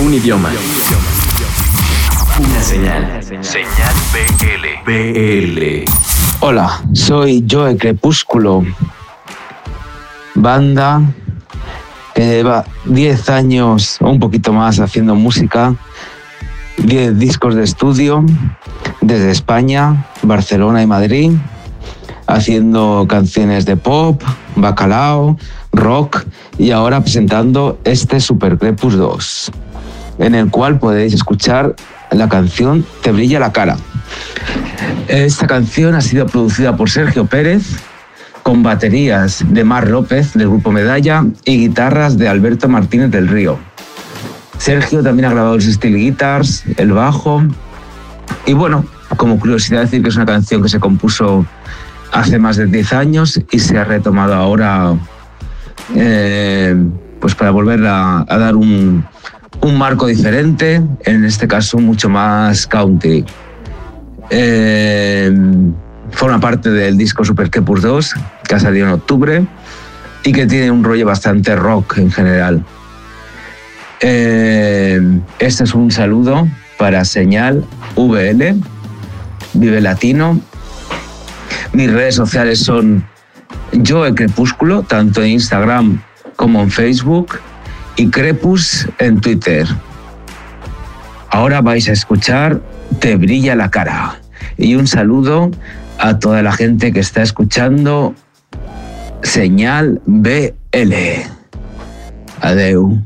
Un idioma. Una señal. Señal BL. BL. Hola, soy Joe Crepúsculo. Banda que lleva 10 años o un poquito más haciendo música, 10 discos de estudio desde España, Barcelona y Madrid, haciendo canciones de pop, bacalao, rock y ahora presentando este Super Crepus 2, en el cual podéis escuchar la canción Te brilla la cara. Esta canción ha sido producida por Sergio Pérez con baterías de Mar López del grupo Medalla y guitarras de Alberto Martínez del Río. Sergio también ha grabado los steel guitars, el bajo y bueno, como curiosidad decir que es una canción que se compuso hace más de 10 años y se ha retomado ahora eh, pues para volver a, dar un, marco diferente, en este caso mucho más country. Eh, forma parte del disco Super Kepus 2, que ha salido en octubre y que tiene un rollo bastante rock en general. Eh, este es un saludo para Señal VL, Vive Latino. Mis redes sociales son Joe Crepúsculo, tanto en Instagram como en Facebook, y Crepus en Twitter. Ahora vais a escuchar Te brilla la cara. Y un saludo a toda la gente que está escuchando Señal BL. Adeu.